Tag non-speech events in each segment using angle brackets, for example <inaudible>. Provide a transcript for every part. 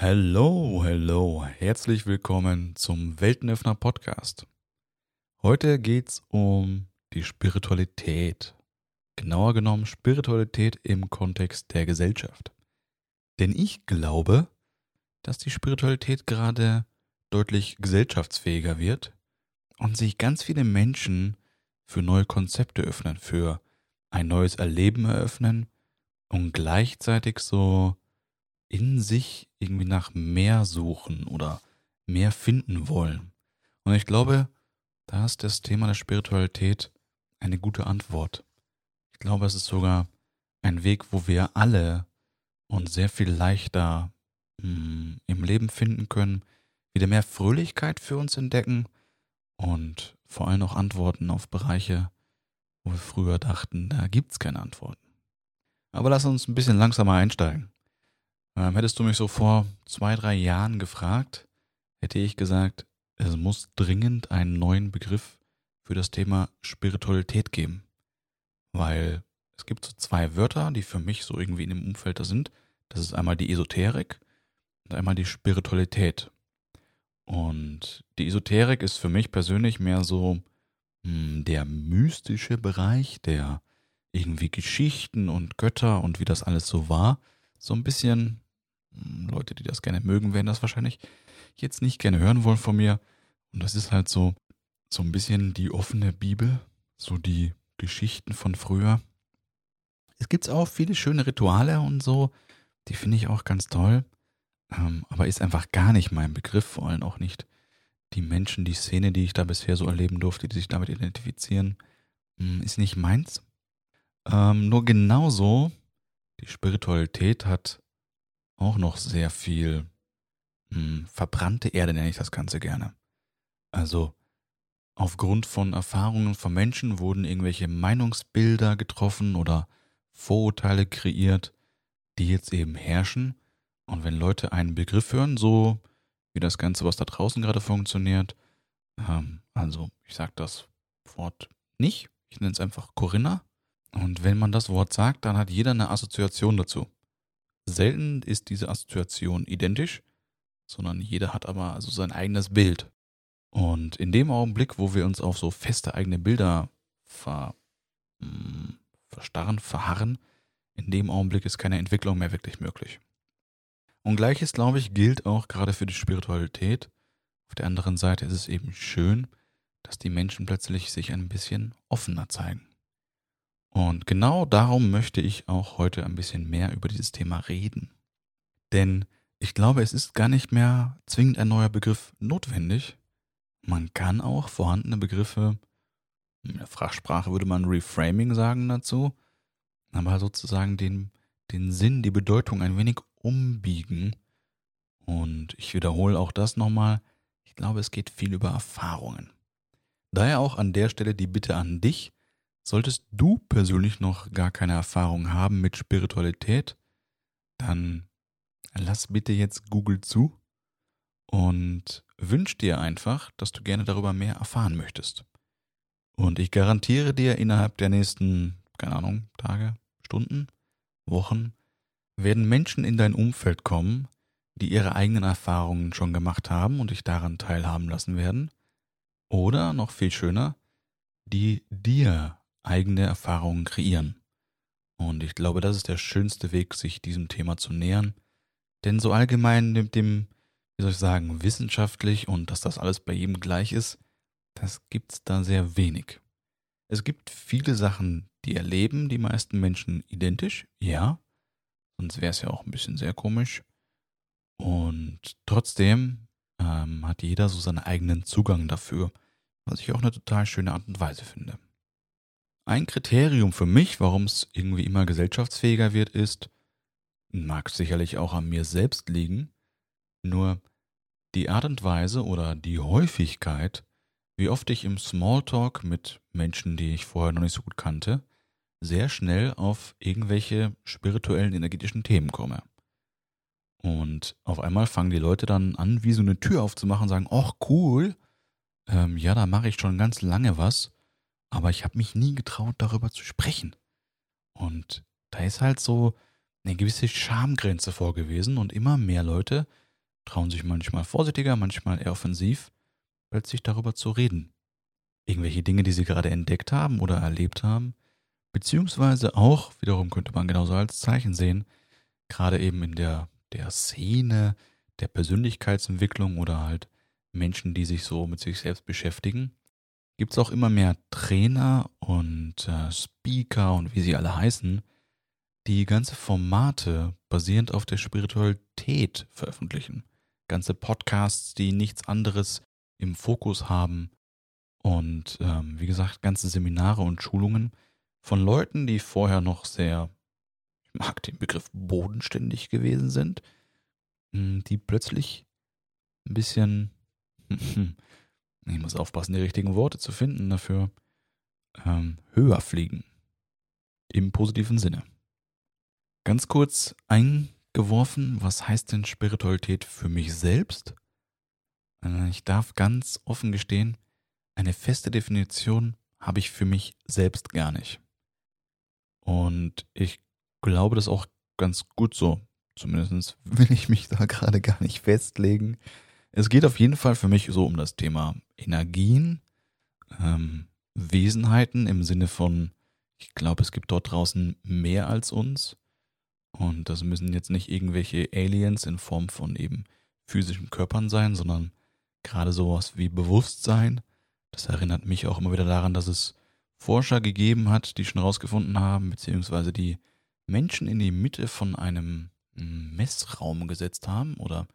Hallo, hallo, herzlich willkommen zum Weltenöffner Podcast. Heute geht's um die Spiritualität. Genauer genommen Spiritualität im Kontext der Gesellschaft. Denn ich glaube, dass die Spiritualität gerade deutlich gesellschaftsfähiger wird und sich ganz viele Menschen für neue Konzepte öffnen, für ein neues Erleben eröffnen und gleichzeitig so in sich irgendwie nach mehr suchen oder mehr finden wollen. Und ich glaube, da ist das Thema der Spiritualität eine gute Antwort. Ich glaube, es ist sogar ein Weg, wo wir alle uns sehr viel leichter mh, hm, im Leben finden können, wieder mehr Fröhlichkeit für uns entdecken und vor allem auch Antworten auf Bereiche, wo wir früher dachten, da gibt es keine Antworten. Aber lass uns ein bisschen langsamer einsteigen. Ähm, hättest du mich so vor zwei, drei Jahren gefragt, hätte ich gesagt, es muss dringend einen neuen Begriff für das Thema Spiritualität geben. Weil es gibt so zwei Wörter, die für mich so irgendwie in dem Umfeld da sind. Das ist einmal die Esoterik und einmal die Spiritualität. Und die Esoterik ist für mich persönlich mehr so mh, hm, der mystische Bereich, der irgendwie Geschichten und Götter und wie das alles so war, so ein bisschen Leute, die das gerne mögen, werden das wahrscheinlich jetzt nicht gerne hören wollen von mir. Und das ist halt so, so ein bisschen die offene Bibel, so die Geschichten von früher. Es gibt auch viele schöne Rituale und so, die finde ich auch ganz toll. Ähm, aber ist einfach gar nicht mein Begriff, vor allem auch nicht die Menschen, die Szene, die ich da bisher so erleben durfte, die sich damit identifizieren, hm, ist nicht meins. Ähm, nur genauso, die Spiritualität hat auch noch sehr viel hm, verbrannte Erde, nenne ich das Ganze gerne. Also aufgrund von Erfahrungen von Menschen wurden irgendwelche Meinungsbilder getroffen oder Vorurteile kreiert, die jetzt eben herrschen. Und wenn Leute einen Begriff hören, so wie das Ganze, was da draußen gerade funktioniert, ähm, also ich sage das Wort nicht, ich nenne es einfach Corinna. Und wenn man das Wort sagt, dann hat jeder eine Assoziation dazu. Selten ist diese Assoziation identisch, sondern jeder hat aber also sein eigenes Bild. Und in dem Augenblick, wo wir uns auf so feste eigene Bilder ver, mh, hm, verstarren, verharren, in dem Augenblick ist keine Entwicklung mehr wirklich möglich. Und gleiches, glaube ich, gilt auch gerade für die Spiritualität. Auf der anderen Seite ist es eben schön, dass die Menschen plötzlich sich ein bisschen offener zeigen. Und genau darum möchte ich auch heute ein bisschen mehr über dieses Thema reden. Denn ich glaube, es ist gar nicht mehr zwingend ein neuer Begriff notwendig. Man kann auch vorhandene Begriffe, in der Fachsprache würde man Reframing sagen dazu, aber sozusagen den, den Sinn, die Bedeutung ein wenig umbiegen. Und ich wiederhole auch das nochmal. Ich glaube, es geht viel über Erfahrungen. Daher auch an der Stelle die Bitte an dich, Solltest du persönlich noch gar keine Erfahrung haben mit Spiritualität, dann lass bitte jetzt Google zu und wünsch dir einfach, dass du gerne darüber mehr erfahren möchtest. Und ich garantiere dir, innerhalb der nächsten, keine Ahnung, Tage, Stunden, Wochen, werden Menschen in dein Umfeld kommen, die ihre eigenen Erfahrungen schon gemacht haben und dich daran teilhaben lassen werden. Oder noch viel schöner, die dir eigene Erfahrungen kreieren. Und ich glaube, das ist der schönste Weg, sich diesem Thema zu nähern. Denn so allgemein mit dem, wie soll ich sagen, wissenschaftlich und dass das alles bei jedem gleich ist, das gibt's da sehr wenig. Es gibt viele Sachen, die erleben die meisten Menschen identisch, ja. Sonst wäre es ja auch ein bisschen sehr komisch. Und trotzdem ähm, hat jeder so seinen eigenen Zugang dafür, was ich auch eine total schöne Art und Weise finde. Ein Kriterium für mich, warum es irgendwie immer gesellschaftsfähiger wird, ist, mag sicherlich auch an mir selbst liegen, nur die Art und Weise oder die Häufigkeit, wie oft ich im Smalltalk mit Menschen, die ich vorher noch nicht so gut kannte, sehr schnell auf irgendwelche spirituellen, energetischen Themen komme. Und auf einmal fangen die Leute dann an, wie so eine Tür aufzumachen und sagen, ach cool, ähm, ja, da mache ich schon ganz lange was aber ich habe mich nie getraut, darüber zu sprechen. Und da ist halt so eine gewisse Schamgrenze vorgewesen und immer mehr Leute trauen sich manchmal vorsichtiger, manchmal eher offensiv, plötzlich darüber zu reden. Irgendwelche Dinge, die sie gerade entdeckt haben oder erlebt haben, beziehungsweise auch, wiederum könnte man genauso als Zeichen sehen, gerade eben in der, der Szene, der Persönlichkeitsentwicklung oder halt Menschen, die sich so mit sich selbst beschäftigen, gibt es auch immer mehr Trainer und äh, Speaker und wie sie alle heißen, die ganze Formate basierend auf der Spiritualität veröffentlichen. Ganze Podcasts, die nichts anderes im Fokus haben. Und ähm, wie gesagt, ganze Seminare und Schulungen von Leuten, die vorher noch sehr, ich mag den Begriff bodenständig gewesen sind, hm, die plötzlich ein bisschen, <laughs> ich muss aufpassen, die richtigen Worte zu finden dafür, ähm, höher fliegen. Im positiven Sinne. Ganz kurz eingeworfen, was heißt denn Spiritualität für mich selbst? Äh, ich darf ganz offen gestehen, eine feste Definition habe ich für mich selbst gar nicht. Und ich glaube, das ist auch ganz gut so. Zumindest will ich mich da <laughs> gerade gar nicht festlegen. Es geht auf jeden Fall für mich so um das Thema Energien, ähm, Wesenheiten im Sinne von, ich glaube, es gibt dort draußen mehr als uns. Und das müssen jetzt nicht irgendwelche Aliens in Form von eben physischen Körpern sein, sondern gerade sowas wie Bewusstsein. Das erinnert mich auch immer wieder daran, dass es Forscher gegeben hat, die schon herausgefunden haben, beziehungsweise die Menschen in die Mitte von einem hm, Messraum gesetzt haben oder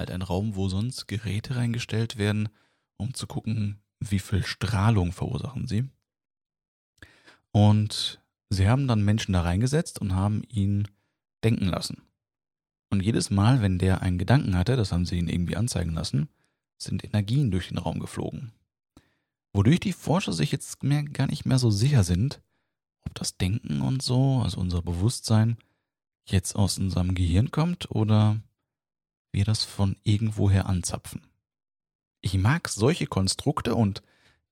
halt ein Raum, wo sonst Geräte reingestellt werden, um zu gucken, wie viel Strahlung verursachen sie. Und sie haben dann Menschen da reingesetzt und haben ihnen denken lassen. Und jedes Mal, wenn der einen Gedanken hatte, das haben sie ihn irgendwie anzeigen lassen, sind Energien durch den Raum geflogen. Wodurch die Forscher sich jetzt mehr, gar nicht mehr so sicher sind, ob das Denken und so, also unser Bewusstsein, jetzt aus unserem Gehirn kommt oder wir das von irgendwoher anzapfen. Ich mag solche Konstrukte und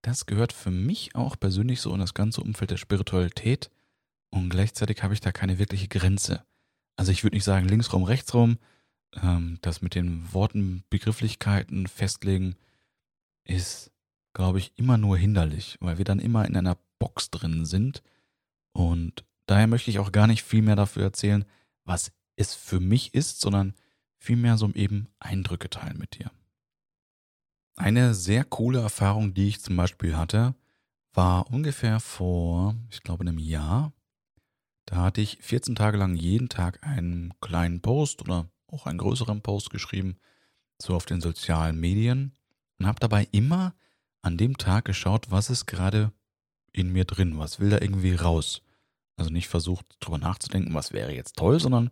das gehört für mich auch persönlich so in das ganze Umfeld der Spiritualität und gleichzeitig habe ich da keine wirkliche Grenze. Also ich würde nicht sagen linksrum, rechtsrum. Ähm, das mit den Worten, Begrifflichkeiten festlegen ist, glaube ich, immer nur hinderlich, weil wir dann immer in einer Box drin sind. Und daher möchte ich auch gar nicht viel mehr dafür erzählen, was es für mich ist, sondern vielmehr so eben Eindrücke teilen mit dir. Eine sehr coole Erfahrung, die ich zum Beispiel hatte, war ungefähr vor, ich glaube, einem Jahr da hatte ich 14 Tage lang jeden Tag einen kleinen Post oder auch einen größeren Post geschrieben, so auf den sozialen Medien und habe dabei immer an dem Tag geschaut, was ist gerade in mir drin, was will da irgendwie raus. Also nicht versucht drüber nachzudenken, was wäre jetzt toll, sondern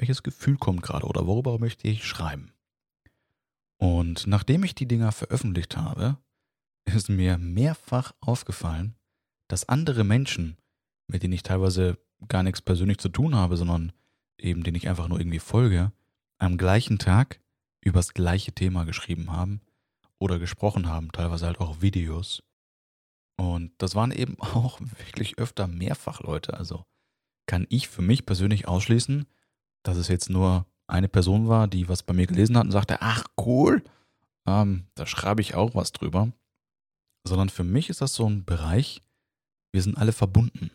welches Gefühl kommt gerade oder worüber möchte ich schreiben. Und nachdem ich die Dinger veröffentlicht habe, ist mir mehrfach aufgefallen, dass andere Menschen, mit denen ich teilweise gar nichts persönlich zu tun habe, sondern eben den ich einfach nur irgendwie folge, am gleichen Tag über das gleiche Thema geschrieben haben oder gesprochen haben, teilweise halt auch Videos. Und das waren eben <laughs> auch wirklich öfter mehrfach Leute. Also kann ich für mich persönlich ausschließen, dass es jetzt nur eine Person war, die was bei mir gelesen hat und sagte, ach cool, ähm, da schreibe ich auch was drüber. Sondern für mich ist das so ein Bereich, wir sind alle verbunden.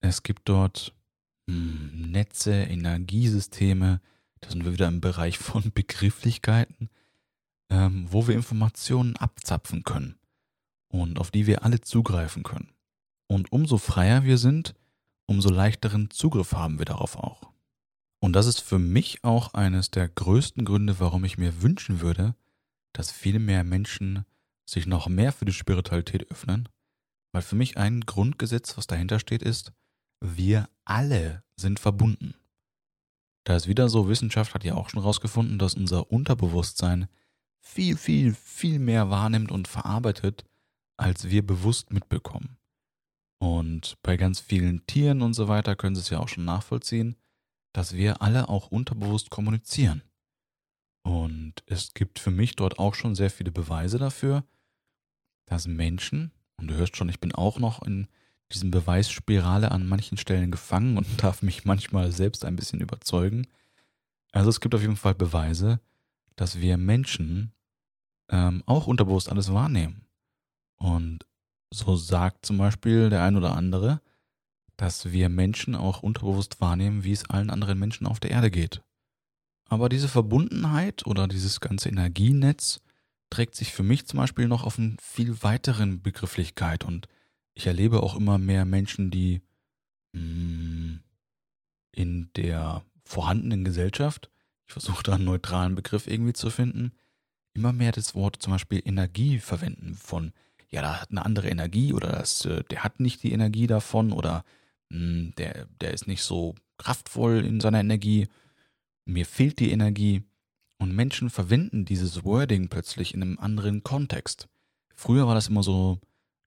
Es gibt dort hm, Netze, Energiesysteme, da sind wir wieder im Bereich von <laughs> Begrifflichkeiten, ähm, wo wir Informationen abzapfen können und auf die wir alle zugreifen können. Und umso freier wir sind, umso leichteren Zugriff haben wir darauf auch. Und das ist für mich auch eines der größten Gründe, warum ich mir wünschen würde, dass viel mehr Menschen sich noch mehr für die Spiritualität öffnen, weil für mich ein Grundgesetz, was dahinter steht, ist, wir alle sind verbunden. Da ist wieder so, Wissenschaft hat ja auch schon herausgefunden, dass unser Unterbewusstsein viel, viel, viel mehr wahrnimmt und verarbeitet, als wir bewusst mitbekommen. Und bei ganz vielen Tieren und so weiter können Sie es ja auch schon nachvollziehen, dass wir alle auch unterbewusst kommunizieren. Und es gibt für mich dort auch schon sehr viele Beweise dafür, dass Menschen, und du hörst schon, ich bin auch noch in diesen Beweisspirale an manchen Stellen gefangen und <laughs> darf mich manchmal selbst ein bisschen überzeugen. Also es gibt auf jeden Fall Beweise, dass wir Menschen ähm, auch unterbewusst alles wahrnehmen. Und so sagt zum Beispiel der ein oder andere, dass wir Menschen auch unterbewusst wahrnehmen, wie es allen anderen Menschen auf der Erde geht. Aber diese Verbundenheit oder dieses ganze Energienetz trägt sich für mich zum Beispiel noch auf eine viel weiteren Begrifflichkeit und ich erlebe auch immer mehr Menschen, die hm, in der vorhandenen Gesellschaft, ich versuche da einen neutralen Begriff irgendwie zu finden, immer mehr das Wort zum Beispiel Energie verwenden von, ja, da hat eine andere Energie oder das, äh, der hat nicht die Energie davon oder hm, der, der ist nicht so kraftvoll in seiner Energie, mir fehlt die Energie. Und Menschen verwenden dieses Wording plötzlich in einem anderen Kontext. Früher war das immer so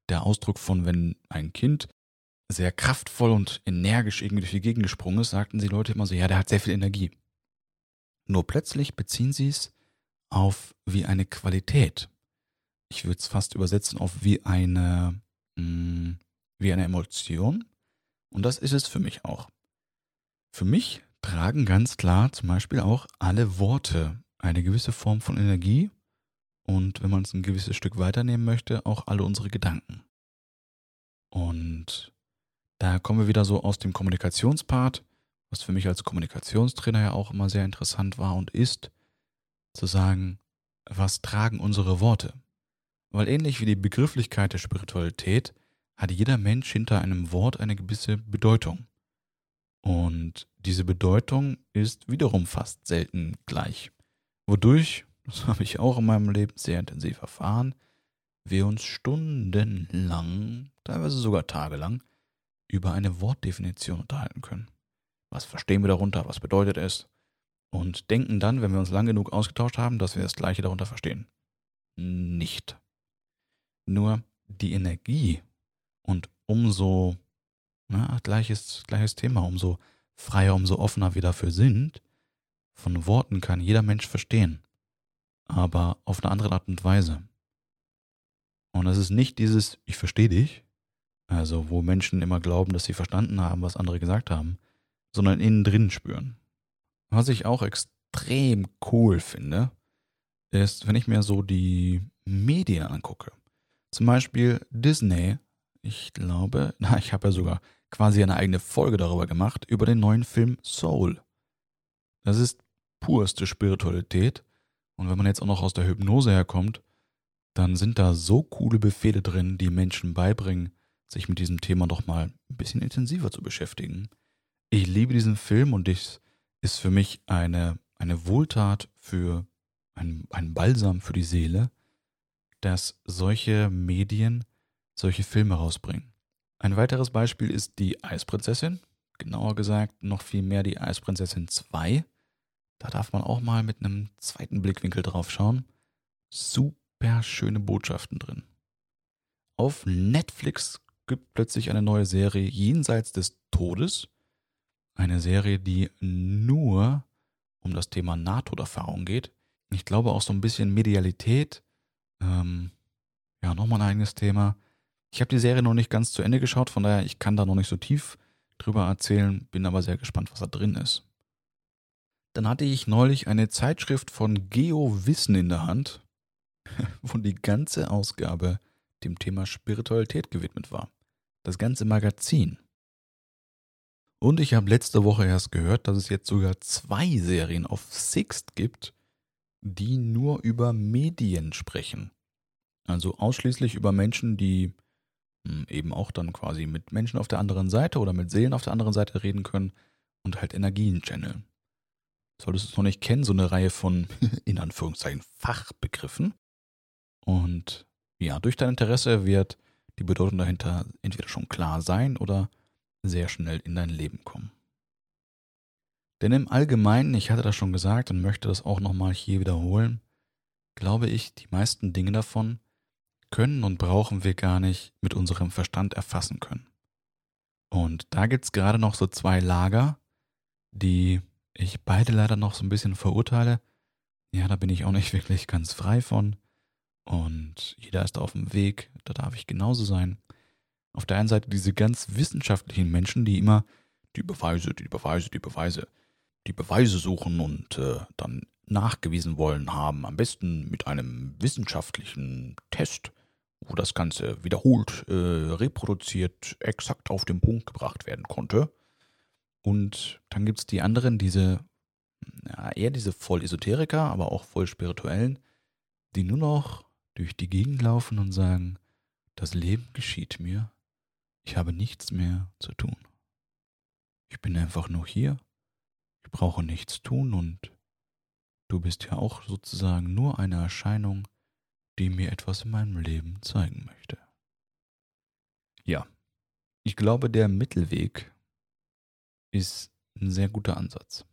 der Ausdruck von, wenn ein Kind sehr kraftvoll und energisch irgendwie durch die Gegend gesprungen ist, sagten sie Leute immer so, ja, der hat sehr viel Energie. Nur plötzlich beziehen sie es auf wie eine Qualität. Ich würde es fast übersetzen auf wie eine, mh, mm, wie eine Emotion. Und das ist es für mich auch. Für mich tragen ganz klar zum Beispiel auch alle Worte eine gewisse Form von Energie und wenn man es ein gewisses Stück weiternehmen möchte, auch alle unsere Gedanken. Und da kommen wir wieder so aus dem Kommunikationspart, was für mich als Kommunikationstrainer ja auch immer sehr interessant war und ist, zu sagen, was tragen unsere Worte? Weil ähnlich wie die Begrifflichkeit der Spiritualität hat jeder Mensch hinter einem Wort eine gewisse Bedeutung. Und diese Bedeutung ist wiederum fast selten gleich. Wodurch, das habe ich auch in meinem Leben sehr intensiv erfahren, wir uns stundenlang, teilweise sogar tagelang, über eine Wortdefinition unterhalten können. Was verstehen wir darunter? Was bedeutet es? Und denken dann, wenn wir uns lang genug ausgetauscht haben, dass wir das Gleiche darunter verstehen. Nicht. Nur die Energie und umso, na, gleiches, gleiches Thema, umso freier, umso offener wir dafür sind, von Worten kann jeder Mensch verstehen, aber auf eine andere Art und Weise. Und es ist nicht dieses Ich verstehe dich, also wo Menschen immer glauben, dass sie verstanden haben, was andere gesagt haben, sondern innen drin spüren. Was ich auch extrem cool finde, ist, wenn ich mir so die Medien angucke. Zum Beispiel Disney, ich glaube, <laughs> na, ich habe ja sogar quasi eine eigene Folge darüber gemacht, über den neuen Film Soul. Das ist purste Spiritualität. Und wenn man jetzt auch noch aus der Hypnose herkommt, dann sind da so coole Befehle drin, die Menschen beibringen, sich mit diesem Thema doch mal ein bisschen intensiver zu beschäftigen. Ich liebe diesen Film und es ist für mich eine, eine Wohltat für ein, ein Balsam für die Seele, dass solche Medien solche Filme rausbringen. Ein weiteres Beispiel ist die Eisprinzessin, genauer gesagt noch viel mehr die Eisprinzessin 2. Da darf man auch mal mit einem zweiten Blickwinkel drauf schauen. Super schöne Botschaften drin. Auf Netflix gibt plötzlich eine neue Serie Jenseits des Todes. Eine Serie, die nur um das Thema Nahtoderfahrung geht. Ich glaube auch so ein bisschen Medialität. Ähm, ja, nochmal ein eigenes Thema. Ich habe die Serie noch nicht ganz zu Ende geschaut, von daher ich kann da noch nicht so tief drüber erzählen, bin aber sehr gespannt, was da drin ist. Dann hatte ich neulich eine Zeitschrift von Geo Wissen in der Hand, <laughs> wo die ganze Ausgabe dem Thema Spiritualität gewidmet war. Das ganze Magazin. Und ich habe letzte Woche erst gehört, dass es jetzt sogar zwei Serien auf Sixt gibt, die nur über Medien sprechen. Also ausschließlich über Menschen, die eben auch dann quasi mit Menschen auf der anderen Seite oder mit Seelen auf der anderen Seite reden können und halt Energien channeln solltest du es noch nicht kennen, so eine Reihe von, <laughs> in Anführungszeichen, Fachbegriffen. Und ja, durch dein Interesse wird die Bedeutung dahinter entweder schon klar sein oder sehr schnell in dein Leben kommen. Denn im Allgemeinen, ich hatte das schon gesagt und möchte das auch nochmal hier wiederholen, glaube ich, die meisten Dinge davon können und brauchen wir gar nicht mit unserem Verstand erfassen können. Und da gibt es gerade noch so zwei Lager, die ich beide leider noch so ein bisschen verurteile. Ja, da bin ich auch nicht <laughs> wirklich ganz frei von. Und jeder ist auf dem Weg, da darf ich genauso sein. Auf der einen Seite diese ganz wissenschaftlichen Menschen, die immer die Beweise, die Beweise, die Beweise. die Beweise suchen und äh, dann nachgewiesen wollen haben, am besten mit einem wissenschaftlichen Test, wo das Ganze wiederholt, äh, reproduziert, exakt auf den Punkt gebracht werden konnte. Und dann gibt es die anderen, diese, ja, eher diese voll Esoteriker, aber auch voll spirituellen, die nur noch durch die Gegend laufen und sagen, das Leben geschieht mir, ich habe nichts mehr zu tun. Ich bin einfach nur hier, ich brauche nichts tun und du bist ja auch sozusagen nur eine Erscheinung, die mir etwas in meinem Leben zeigen möchte. Ja, ich glaube, der Mittelweg ist ein sehr guter Ansatz.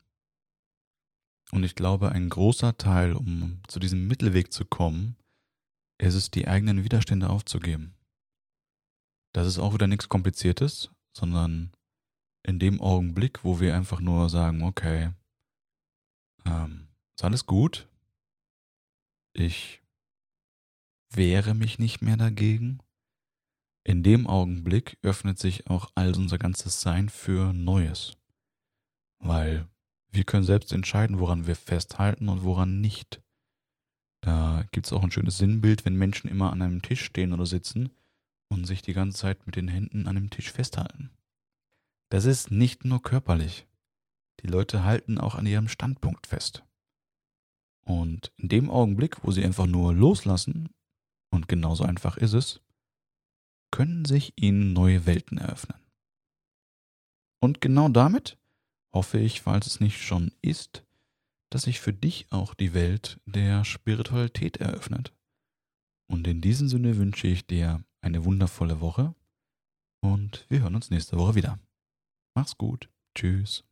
Und ich glaube, ein großer Teil, um zu diesem Mittelweg zu kommen, ist es, die eigenen Widerstände aufzugeben. Das ist auch wieder nichts Kompliziertes, sondern in dem Augenblick, wo wir einfach nur sagen, okay, ähm, ist alles gut, ich wehre mich nicht mehr dagegen, in dem Augenblick öffnet sich auch all unser ganzes Sein für Neues. Weil wir können selbst entscheiden, woran wir festhalten und woran nicht. Da gibt es auch ein schönes Sinnbild, wenn Menschen immer an einem Tisch stehen oder sitzen und sich die ganze Zeit mit den Händen an dem Tisch festhalten. Das ist nicht nur körperlich. Die Leute halten auch an ihrem Standpunkt fest. Und in dem Augenblick, wo sie einfach nur loslassen, und genauso einfach ist es, können sich ihnen neue Welten eröffnen. Und genau damit hoffe ich, falls es nicht schon ist, dass sich für dich auch die Welt der Spiritualität eröffnet. Und in diesem Sinne wünsche ich dir eine wundervolle Woche und wir hören uns nächste Woche wieder. Mach's gut. Tschüss.